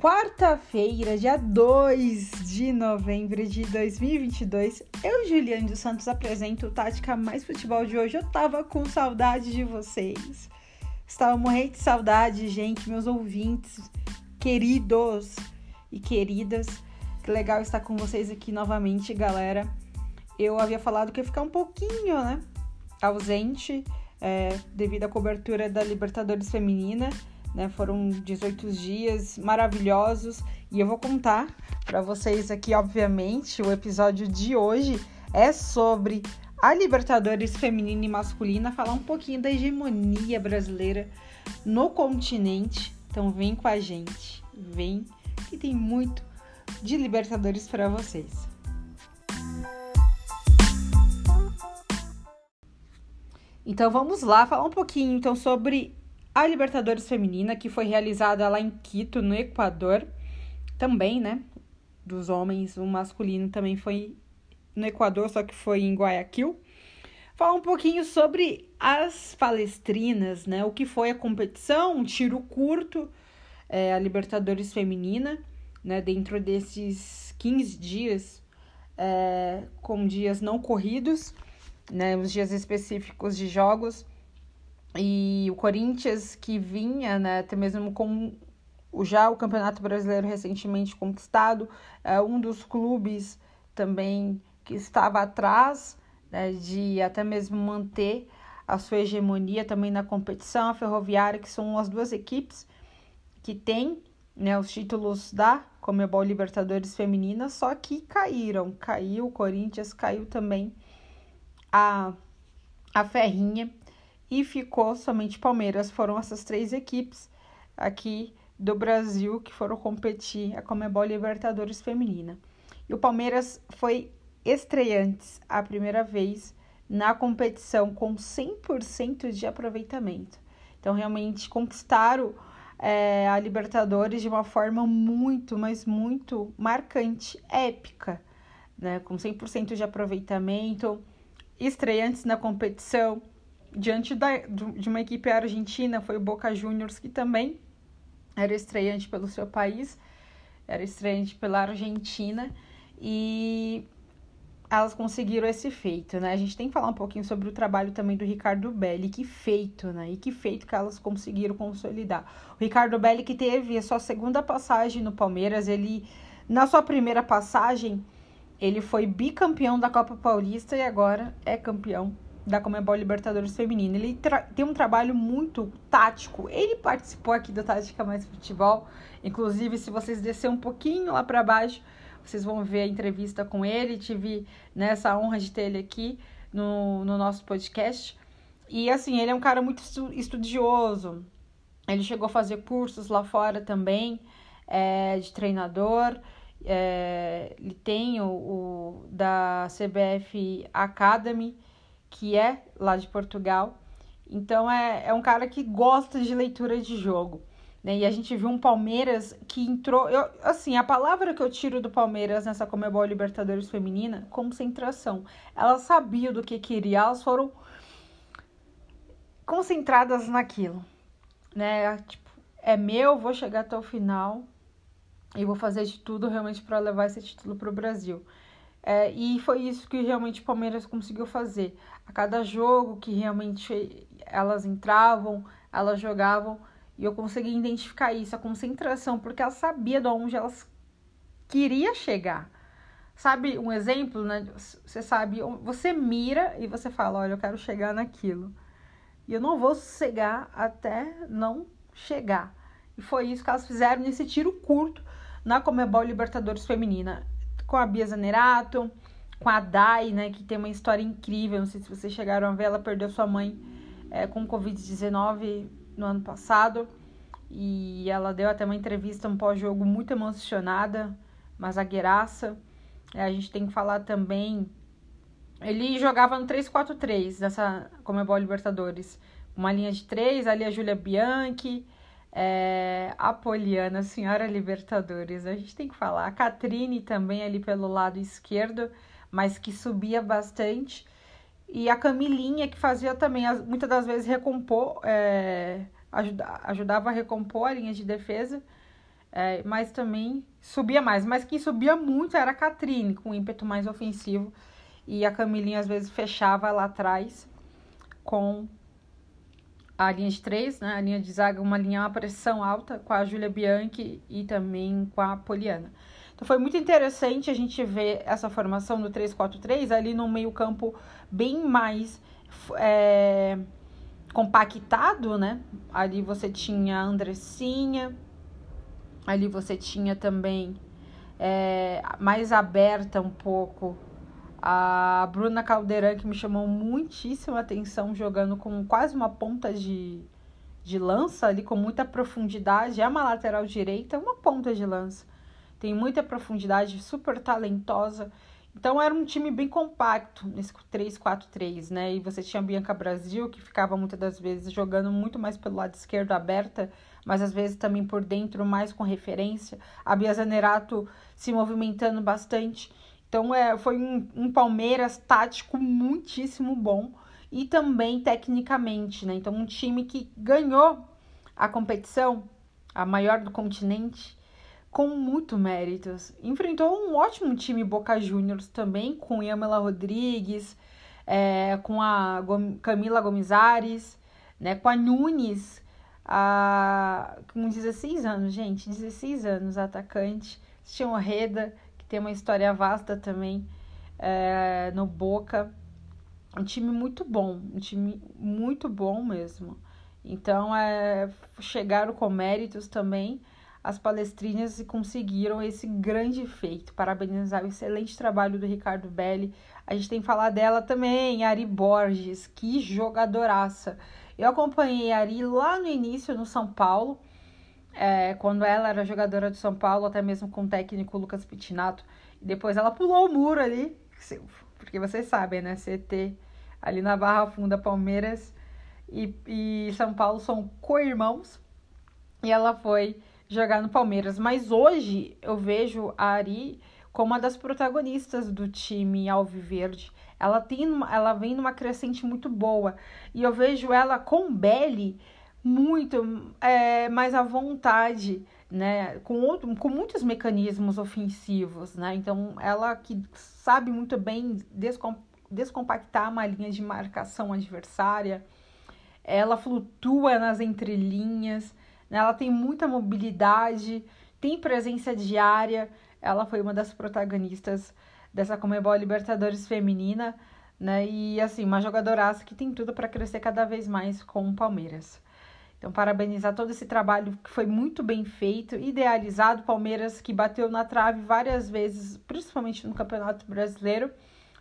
quarta-feira, dia 2 de novembro de 2022, eu, Juliane dos Santos, apresento o Tática Mais Futebol de hoje. Eu tava com saudade de vocês. Estava morrendo de saudade, gente, meus ouvintes, queridos e queridas. Que legal estar com vocês aqui novamente, galera. Eu havia falado que ia ficar um pouquinho, né, ausente, é, devido à cobertura da Libertadores Feminina né? Foram 18 dias maravilhosos e eu vou contar para vocês aqui, obviamente, o episódio de hoje é sobre a Libertadores feminina e masculina, falar um pouquinho da hegemonia brasileira no continente. Então vem com a gente, vem que tem muito de Libertadores para vocês. Então vamos lá falar um pouquinho então sobre a Libertadores Feminina, que foi realizada lá em Quito, no Equador, também, né? Dos homens, o masculino também foi no Equador, só que foi em Guayaquil. Falar um pouquinho sobre as palestrinas, né? O que foi a competição, um tiro curto, é, a Libertadores Feminina, né? Dentro desses 15 dias, é, com dias não corridos, né? Os dias específicos de jogos e o Corinthians, que vinha, né, até mesmo com já o Campeonato Brasileiro recentemente conquistado, é um dos clubes também que estava atrás né, de até mesmo manter a sua hegemonia também na competição, a Ferroviária, que são as duas equipes que têm né, os títulos da Comebol Libertadores Feminina, só que caíram. Caiu o Corinthians, caiu também a, a Ferrinha e ficou somente Palmeiras. Foram essas três equipes aqui do Brasil que foram competir a Comebol Libertadores Feminina. E o Palmeiras foi estreante a primeira vez na competição com 100% de aproveitamento. Então, realmente conquistaram é, a Libertadores de uma forma muito, mas muito marcante, épica, né? com 100% de aproveitamento, estreantes na competição, diante da, de uma equipe argentina, foi o Boca Juniors, que também era estreante pelo seu país, era estreante pela Argentina, e elas conseguiram esse feito, né? A gente tem que falar um pouquinho sobre o trabalho também do Ricardo Belli, que feito, né? E que feito que elas conseguiram consolidar. O Ricardo Belli que teve a sua segunda passagem no Palmeiras, ele na sua primeira passagem, ele foi bicampeão da Copa Paulista e agora é campeão da Comebol Libertadores Feminina. Ele tem um trabalho muito tático. Ele participou aqui da Tática Mais Futebol. Inclusive, se vocês descer um pouquinho lá para baixo, vocês vão ver a entrevista com ele. Tive nessa honra de ter ele aqui no, no nosso podcast. E assim, ele é um cara muito estudioso. Ele chegou a fazer cursos lá fora também, é, de treinador. É, ele tem o, o da CBF Academy que é lá de Portugal. Então é, é um cara que gosta de leitura de jogo. Né? E a gente viu um Palmeiras que entrou. Eu, assim, a palavra que eu tiro do Palmeiras nessa Comebol Libertadores Feminina, concentração. Elas sabiam do que queria, elas foram concentradas naquilo. Né? Tipo, é meu, vou chegar até o final e vou fazer de tudo realmente para levar esse título para o Brasil. É, e foi isso que realmente o Palmeiras conseguiu fazer. A cada jogo que realmente elas entravam, elas jogavam, e eu consegui identificar isso, a concentração, porque ela sabia de onde elas queria chegar. Sabe um exemplo, né? Você sabe, você mira e você fala, olha, eu quero chegar naquilo. E eu não vou sossegar até não chegar. E foi isso que elas fizeram nesse tiro curto na Comebol Libertadores Feminina com a Bia Zanerato, com a Dai, né, que tem uma história incrível. Não sei se vocês chegaram a ver, ela perdeu sua mãe é, com Covid-19 no ano passado. E ela deu até uma entrevista um pós-jogo muito emocionada, mas a gueraça. É, a gente tem que falar também. Ele jogava no 3-4-3 nessa Comebol Libertadores. Uma linha de três, ali a Júlia Bianchi, é, a Poliana, Senhora Libertadores, a gente tem que falar. A Catrine também ali pelo lado esquerdo, mas que subia bastante. E a Camilinha, que fazia também, muitas das vezes, recompor, é, ajuda, ajudava a recompor a linha de defesa. é, mas também subia mais. Mas quem subia muito era a Catrine, com ímpeto mais ofensivo. E a Camilinha às vezes fechava lá atrás com a linha de três, né? A linha de zaga, uma linha uma pressão alta com a Júlia Bianchi e também com a Poliana. Então foi muito interessante a gente ver essa formação do 3-4-3 ali no meio-campo bem mais é, compactado, né? Ali você tinha a Andressinha, ali você tinha também é, mais aberta um pouco a Bruna Caldeirão, que me chamou muitíssima atenção, jogando com quase uma ponta de, de lança ali, com muita profundidade. É uma lateral direita, uma ponta de lança. Tem muita profundidade, super talentosa. Então era um time bem compacto nesse 3-4-3, né? E você tinha a Bianca Brasil, que ficava muitas das vezes jogando muito mais pelo lado esquerdo aberta, mas às vezes também por dentro, mais com referência. A Bia Zanerato se movimentando bastante. Então é, foi um, um Palmeiras tático muitíssimo bom e também tecnicamente, né? Então um time que ganhou a competição, a maior do continente, com muito méritos. Enfrentou um ótimo time Boca Juniors também, com Yamela Rodrigues, é, com a Camila Gomizares, né, com a Nunes, a, com 16 anos, gente, 16 anos, atacante. Tinha Reda, tem uma história vasta também é, no Boca. Um time muito bom, um time muito bom mesmo. Então, é, chegaram com méritos também as palestrinhas e conseguiram esse grande feito. Parabenizar o excelente trabalho do Ricardo Belli. A gente tem que falar dela também, Ari Borges, que jogadoraça. Eu acompanhei a Ari lá no início no São Paulo, é, quando ela era jogadora do São Paulo, até mesmo com o técnico Lucas Pitinato. E depois ela pulou o muro ali, porque vocês sabem, né? CT ali na Barra Funda, Palmeiras e, e São Paulo são co-irmãos. E ela foi jogar no Palmeiras. Mas hoje eu vejo a Ari como uma das protagonistas do time Alviverde. Ela tem ela vem numa crescente muito boa e eu vejo ela com Belly muito é, mais à vontade, né? Com, outro, com muitos mecanismos ofensivos, né? Então ela que sabe muito bem descom, descompactar uma linha de marcação adversária, ela flutua nas entrelinhas né? Ela tem muita mobilidade, tem presença diária. Ela foi uma das protagonistas dessa Comebol Libertadores feminina, né? E assim, uma jogadoraça que tem tudo para crescer cada vez mais com o Palmeiras. Então, parabenizar todo esse trabalho que foi muito bem feito, idealizado. Palmeiras que bateu na trave várias vezes, principalmente no Campeonato Brasileiro,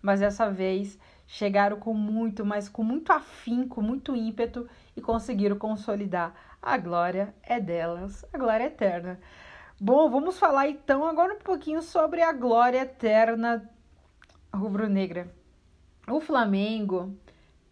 mas dessa vez chegaram com muito, mas com muito afinco, muito ímpeto e conseguiram consolidar a glória é delas, a glória é eterna. Bom, vamos falar então agora um pouquinho sobre a glória eterna rubro-negra. O Flamengo,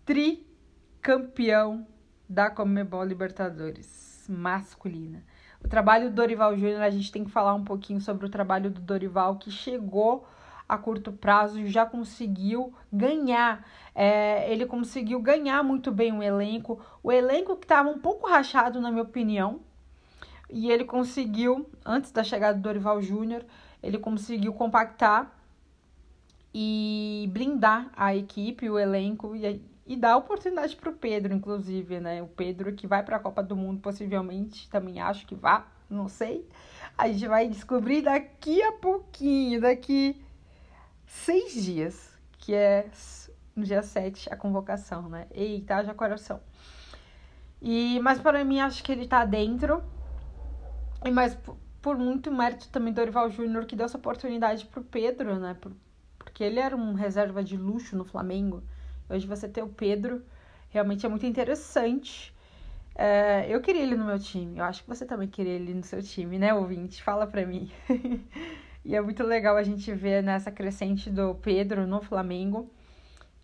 tricampeão da Comebol Libertadores masculina. O trabalho do Dorival Júnior, a gente tem que falar um pouquinho sobre o trabalho do Dorival que chegou a curto prazo e já conseguiu ganhar. É, ele conseguiu ganhar muito bem o elenco. O elenco que estava um pouco rachado, na minha opinião. E ele conseguiu, antes da chegada do Dorival Júnior, ele conseguiu compactar e blindar a equipe, o elenco e, e dar oportunidade para o Pedro, inclusive, né? O Pedro que vai para a Copa do Mundo, possivelmente, também acho que vá, não sei. A gente vai descobrir daqui a pouquinho, daqui seis dias, que é no dia 7 a convocação, né? Eita, haja coração. E, mas para mim, acho que ele tá dentro. E mais por, muito mérito também do Dorival Júnior, que deu essa oportunidade pro Pedro, né? Por, porque ele era um reserva de luxo no Flamengo. Hoje você ter o Pedro realmente é muito interessante. É, eu queria ele no meu time. Eu acho que você também queria ele no seu time, né, ouvinte? Fala pra mim. E é muito legal a gente ver nessa crescente do Pedro no Flamengo,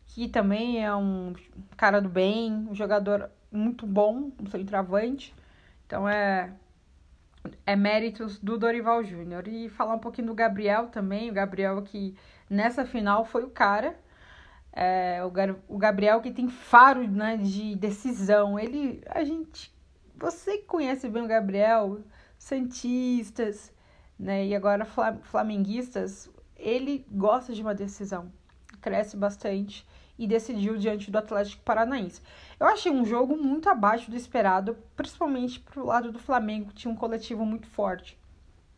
que também é um cara do bem, um jogador muito bom, um centroavante. Então é é méritos do Dorival Júnior. E falar um pouquinho do Gabriel também, o Gabriel que nessa final foi o cara. É, o, Gabriel que tem faro né, de decisão. Ele, a gente, você que conhece bem o Gabriel, santistas, né, e agora flamenguistas, ele gosta de uma decisão, cresce bastante e decidiu diante do Atlético Paranaense. Eu achei um jogo muito abaixo do esperado, principalmente pro lado do Flamengo, que tinha um coletivo muito forte.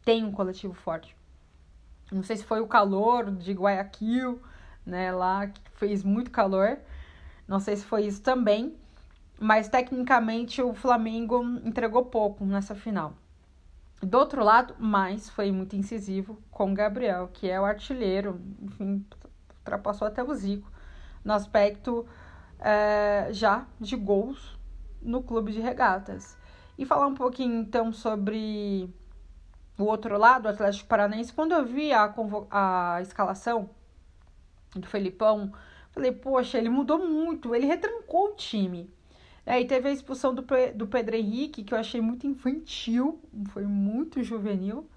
Tem um coletivo forte. Não sei se foi o calor de Guayaquil, né, lá fez muito calor. Não sei se foi isso também, mas tecnicamente o Flamengo entregou pouco nessa final. Do outro lado, mais foi muito incisivo com o Gabriel, que é o artilheiro, enfim, ultrapassou até o Zico no aspecto é, já de gols no clube de regatas. E falar um pouquinho então sobre o outro lado, o Atlético Paranaense. Quando eu vi a, a escalação do Felipão, falei, poxa, ele mudou muito, ele retrancou o time. E teve a expulsão do, do Pedro Henrique, que eu achei muito infantil, foi muito juvenil.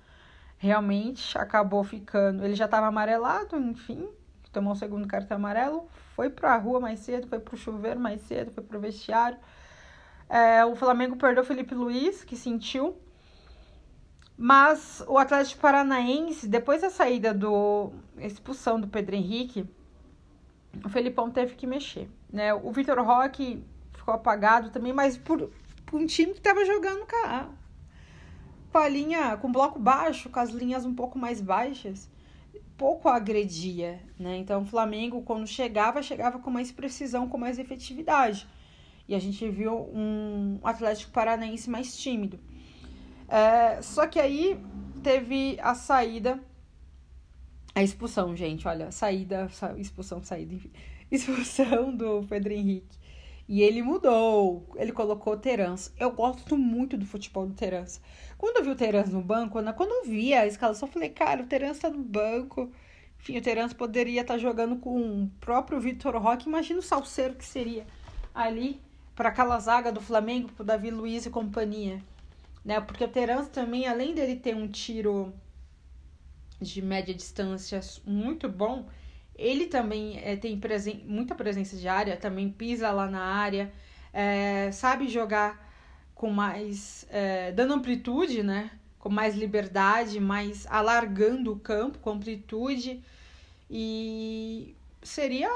Realmente acabou ficando. Ele já estava amarelado, enfim, tomou o segundo cartão amarelo, foi para a rua mais cedo, foi para o chuveiro mais cedo, foi para o vestiário. É, o Flamengo perdeu o Felipe Luiz, que sentiu. Mas o Atlético Paranaense, depois da saída do expulsão do Pedro Henrique, o Felipão teve que mexer. Né? O Vitor Roque ficou apagado também, mas por, por um time que estava jogando com a linha, com bloco baixo, com as linhas um pouco mais baixas pouco agredia, né? Então o Flamengo, quando chegava, chegava com mais precisão, com mais efetividade. E a gente viu um Atlético Paranaense mais tímido. É, só que aí teve a saída, a expulsão, gente, olha, saída, expulsão, saída, enfim, expulsão do Pedro Henrique. E ele mudou, ele colocou Terans. Eu gosto muito do futebol do Terans. Quando eu vi o Terans no banco, quando eu vi a escalação, eu falei, cara, o Terans tá no banco. Enfim, o Terans poderia estar tá jogando com o próprio Vitor Roque. Imagina o salseiro que seria ali para aquela zaga do Flamengo, pro Davi Luiz e companhia. Né? Porque o Terans também, além dele ter um tiro de média distância muito bom, ele também é, tem presen muita presença de área, também pisa lá na área, é, sabe jogar com mais. É, dando amplitude, né? Com mais liberdade, mais alargando o campo com amplitude. E seria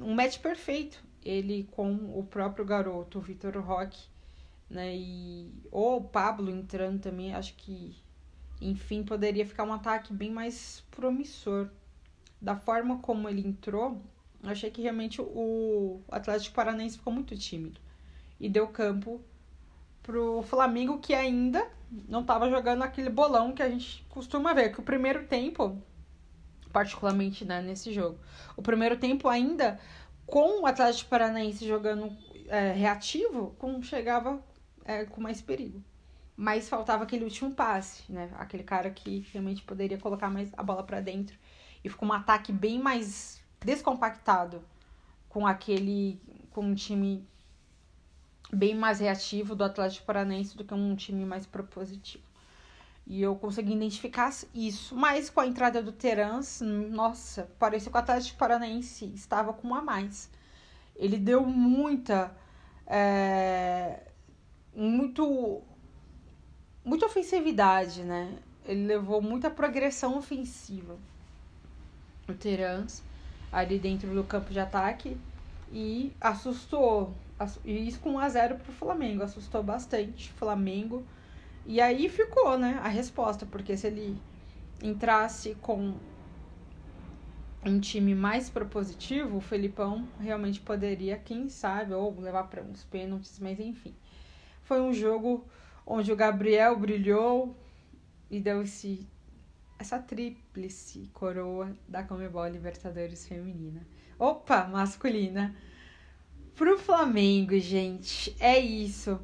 um match perfeito ele com o próprio garoto, o Vitor Roque, né? E ou o Pablo entrando também, acho que enfim, poderia ficar um ataque bem mais promissor. Da forma como ele entrou, achei que realmente o Atlético Paranaense ficou muito tímido e deu campo pro Flamengo que ainda não estava jogando aquele bolão que a gente costuma ver, que o primeiro tempo, particularmente né, nesse jogo, o primeiro tempo ainda com o Atlético Paranaense jogando é, reativo, com, chegava é, com mais perigo. Mas faltava aquele último passe, né? Aquele cara que realmente poderia colocar mais a bola para dentro. E ficou um ataque bem mais descompactado com aquele com um time bem mais reativo do Atlético Paranaense do que um time mais propositivo. E eu consegui identificar isso. Mas com a entrada do Terans, nossa, parecia que o Atlético Paranaense estava com um a mais. Ele deu muita. É, muito. Muita ofensividade, né? Ele levou muita progressão ofensiva. O Terans, ali dentro do campo de ataque. E assustou e isso com 1 a 0 pro Flamengo, assustou bastante o Flamengo. E aí ficou, né, a resposta, porque se ele entrasse com um time mais propositivo, o Felipão realmente poderia, quem sabe, ou levar para uns pênaltis, mas enfim. Foi um jogo onde o Gabriel brilhou e deu esse, essa tríplice coroa da Comebol Libertadores feminina. Opa, masculina pro Flamengo, gente. É isso.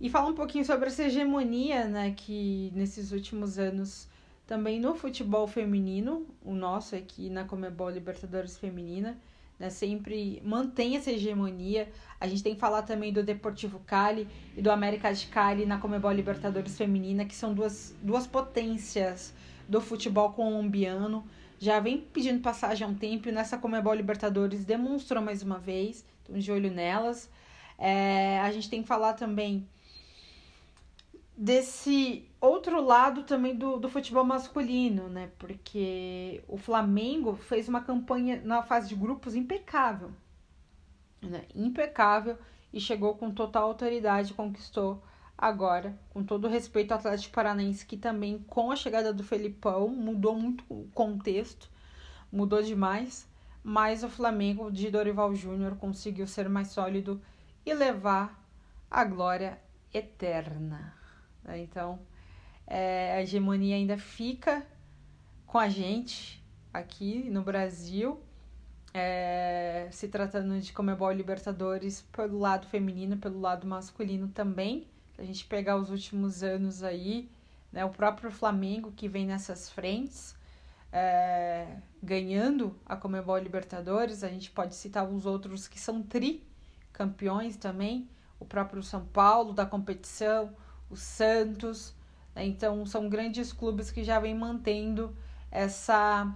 E falar um pouquinho sobre essa hegemonia, né, que nesses últimos anos também no futebol feminino, o nosso aqui na Comebol Libertadores Feminina, né, sempre mantém essa hegemonia. A gente tem que falar também do Deportivo Cali e do América de Cali na Comebol Libertadores Feminina, que são duas, duas potências do futebol colombiano. Já vem pedindo passagem há um tempo e nessa Comebol Libertadores demonstrou mais uma vez de olho nelas. É, a gente tem que falar também desse outro lado também do, do futebol masculino, né? Porque o Flamengo fez uma campanha na fase de grupos impecável, né? Impecável e chegou com total autoridade, conquistou agora, com todo respeito ao Atlético Paranaense, que também com a chegada do Felipão mudou muito o contexto, mudou demais, mas o Flamengo de Dorival Júnior conseguiu ser mais sólido e levar a glória eterna. Né? Então, é, a hegemonia ainda fica com a gente aqui no Brasil, é, se tratando de Comebol Libertadores pelo lado feminino, pelo lado masculino também. Se a gente pegar os últimos anos aí, né, o próprio Flamengo que vem nessas frentes, é, ganhando a Comebol Libertadores, a gente pode citar os outros que são tri campeões também, o próprio São Paulo da competição, o Santos. Né? Então, são grandes clubes que já vêm mantendo essa,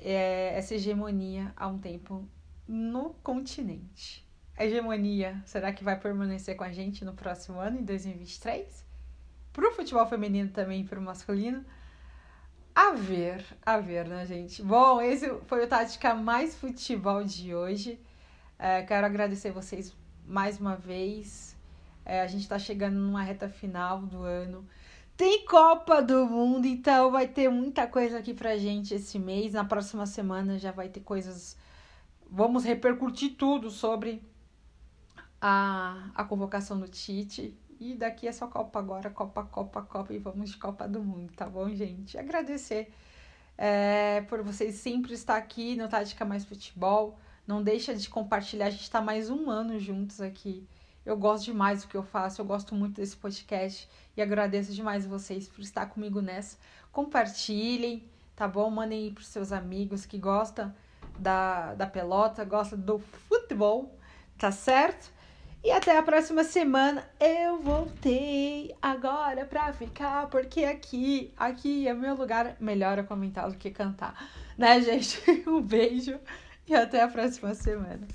é, essa hegemonia há um tempo no continente. A hegemonia, será que vai permanecer com a gente no próximo ano, em 2023? Para o futebol feminino também, para o masculino? A ver, a ver, né, gente? Bom, esse foi o Tática Mais Futebol de hoje. É, quero agradecer vocês mais uma vez. É, a gente está chegando numa reta final do ano. Tem Copa do Mundo, então vai ter muita coisa aqui pra gente esse mês. Na próxima semana já vai ter coisas. Vamos repercutir tudo sobre a, a convocação do Tite. E daqui é só Copa agora, Copa, Copa, Copa e vamos de Copa do Mundo, tá bom, gente? Agradecer é, por vocês sempre estar aqui no Tática Mais Futebol. Não deixa de compartilhar, a gente está mais um ano juntos aqui. Eu gosto demais do que eu faço, eu gosto muito desse podcast e agradeço demais vocês por estar comigo nessa. Compartilhem, tá bom? Mandem para os seus amigos que gostam da, da pelota, gostam do futebol, tá certo? E até a próxima semana. Eu voltei agora pra ficar, porque aqui, aqui é meu lugar. Melhor eu comentar do que cantar, né, gente? Um beijo e até a próxima semana.